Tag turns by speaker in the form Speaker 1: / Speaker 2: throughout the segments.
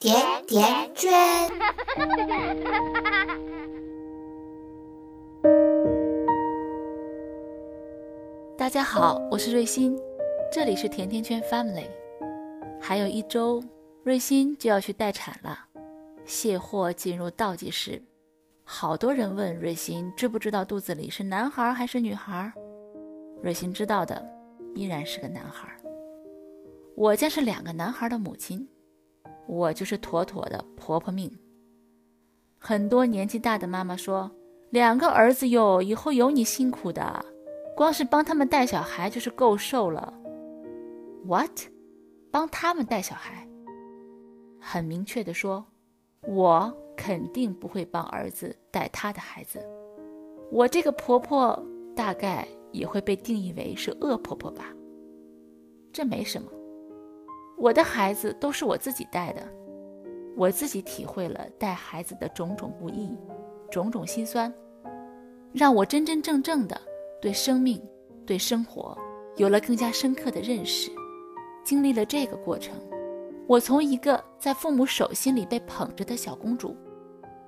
Speaker 1: 甜甜圈。
Speaker 2: 大家好，我是瑞欣，这里是甜甜圈 Family。还有一周，瑞欣就要去待产了，卸货进入倒计时。好多人问瑞欣知不知道肚子里是男孩还是女孩？瑞欣知道的，依然是个男孩。我家是两个男孩的母亲，我就是妥妥的婆婆命。很多年纪大的妈妈说：“两个儿子哟，以后有你辛苦的，光是帮他们带小孩就是够受了。”What？帮他们带小孩？很明确的说，我肯定不会帮儿子带他的孩子。我这个婆婆大概也会被定义为是恶婆婆吧？这没什么。我的孩子都是我自己带的，我自己体会了带孩子的种种不易，种种心酸，让我真真正正的对生命、对生活有了更加深刻的认识。经历了这个过程，我从一个在父母手心里被捧着的小公主，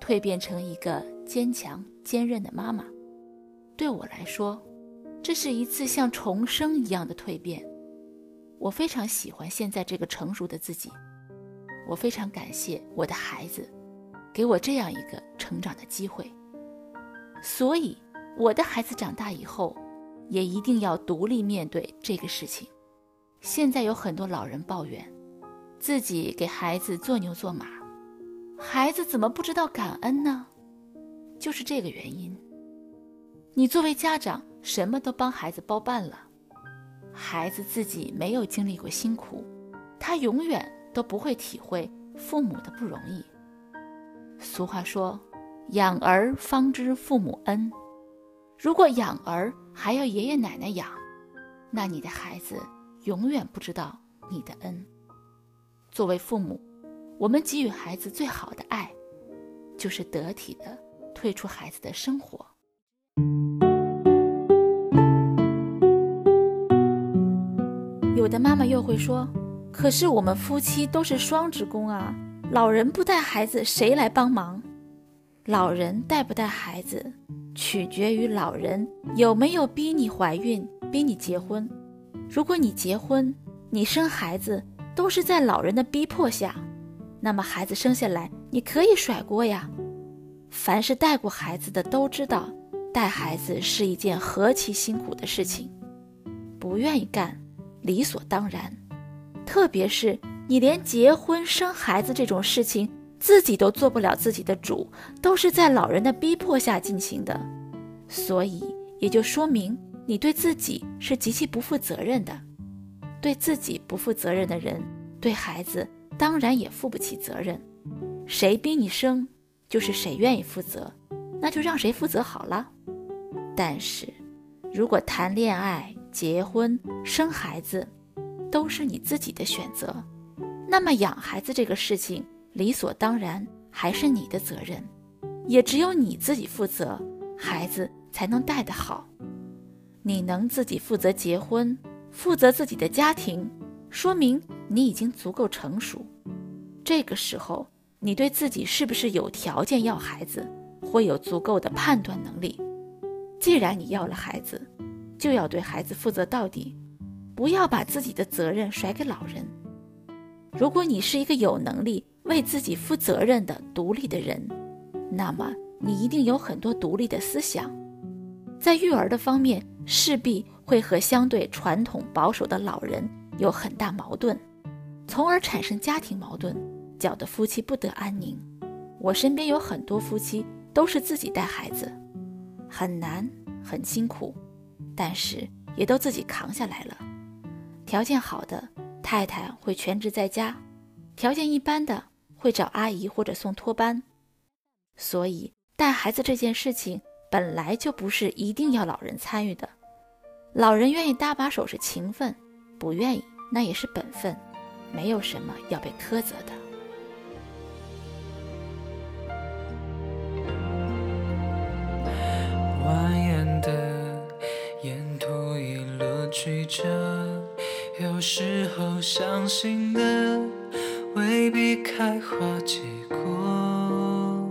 Speaker 2: 蜕变成一个坚强坚韧的妈妈。对我来说，这是一次像重生一样的蜕变。我非常喜欢现在这个成熟的自己，我非常感谢我的孩子，给我这样一个成长的机会。所以，我的孩子长大以后，也一定要独立面对这个事情。现在有很多老人抱怨，自己给孩子做牛做马，孩子怎么不知道感恩呢？就是这个原因。你作为家长，什么都帮孩子包办了。孩子自己没有经历过辛苦，他永远都不会体会父母的不容易。俗话说：“养儿方知父母恩。”如果养儿还要爷爷奶奶养，那你的孩子永远不知道你的恩。作为父母，我们给予孩子最好的爱，就是得体的退出孩子的生活。有的妈妈又会说：“可是我们夫妻都是双职工啊，老人不带孩子，谁来帮忙？老人带不带孩子，取决于老人有没有逼你怀孕、逼你结婚。如果你结婚、你生孩子都是在老人的逼迫下，那么孩子生下来你可以甩锅呀。凡是带过孩子的都知道，带孩子是一件何其辛苦的事情，不愿意干。”理所当然，特别是你连结婚生孩子这种事情自己都做不了自己的主，都是在老人的逼迫下进行的，所以也就说明你对自己是极其不负责任的。对自己不负责任的人，对孩子当然也负不起责任。谁逼你生，就是谁愿意负责，那就让谁负责好了。但是，如果谈恋爱，结婚、生孩子，都是你自己的选择。那么养孩子这个事情，理所当然还是你的责任，也只有你自己负责，孩子才能带得好。你能自己负责结婚，负责自己的家庭，说明你已经足够成熟。这个时候，你对自己是不是有条件要孩子，会有足够的判断能力。既然你要了孩子，就要对孩子负责到底，不要把自己的责任甩给老人。如果你是一个有能力为自己负责任的独立的人，那么你一定有很多独立的思想，在育儿的方面势必会和相对传统保守的老人有很大矛盾，从而产生家庭矛盾，搅得夫妻不得安宁。我身边有很多夫妻都是自己带孩子，很难，很辛苦。但是也都自己扛下来了。条件好的太太会全职在家，条件一般的会找阿姨或者送托班。所以带孩子这件事情本来就不是一定要老人参与的，老人愿意搭把手是情分，不愿意那也是本分，没有什么要被苛责的。
Speaker 3: 曲折，有时候伤心的未必
Speaker 1: 开花结果，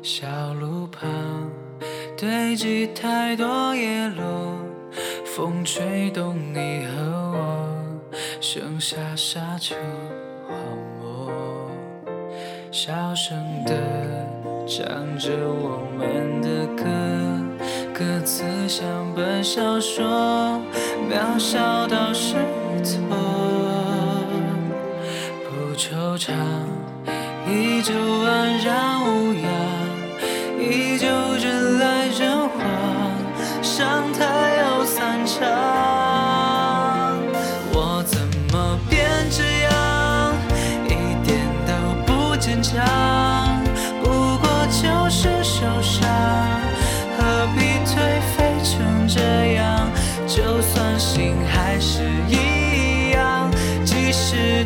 Speaker 1: 小路旁堆积太多叶落，风吹动你和我，剩下沙丘荒漠，小声的唱着我们的歌，歌词像本小说，渺小到失措。不惆怅，依旧安然无恙，依旧人来人往，上台又散场。我怎么变这样，一点都不坚强？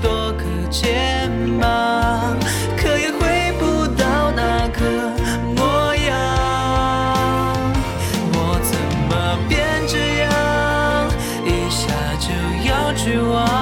Speaker 1: 多个肩膀可也回不到那个模样。我怎么变这样？一下就要绝望。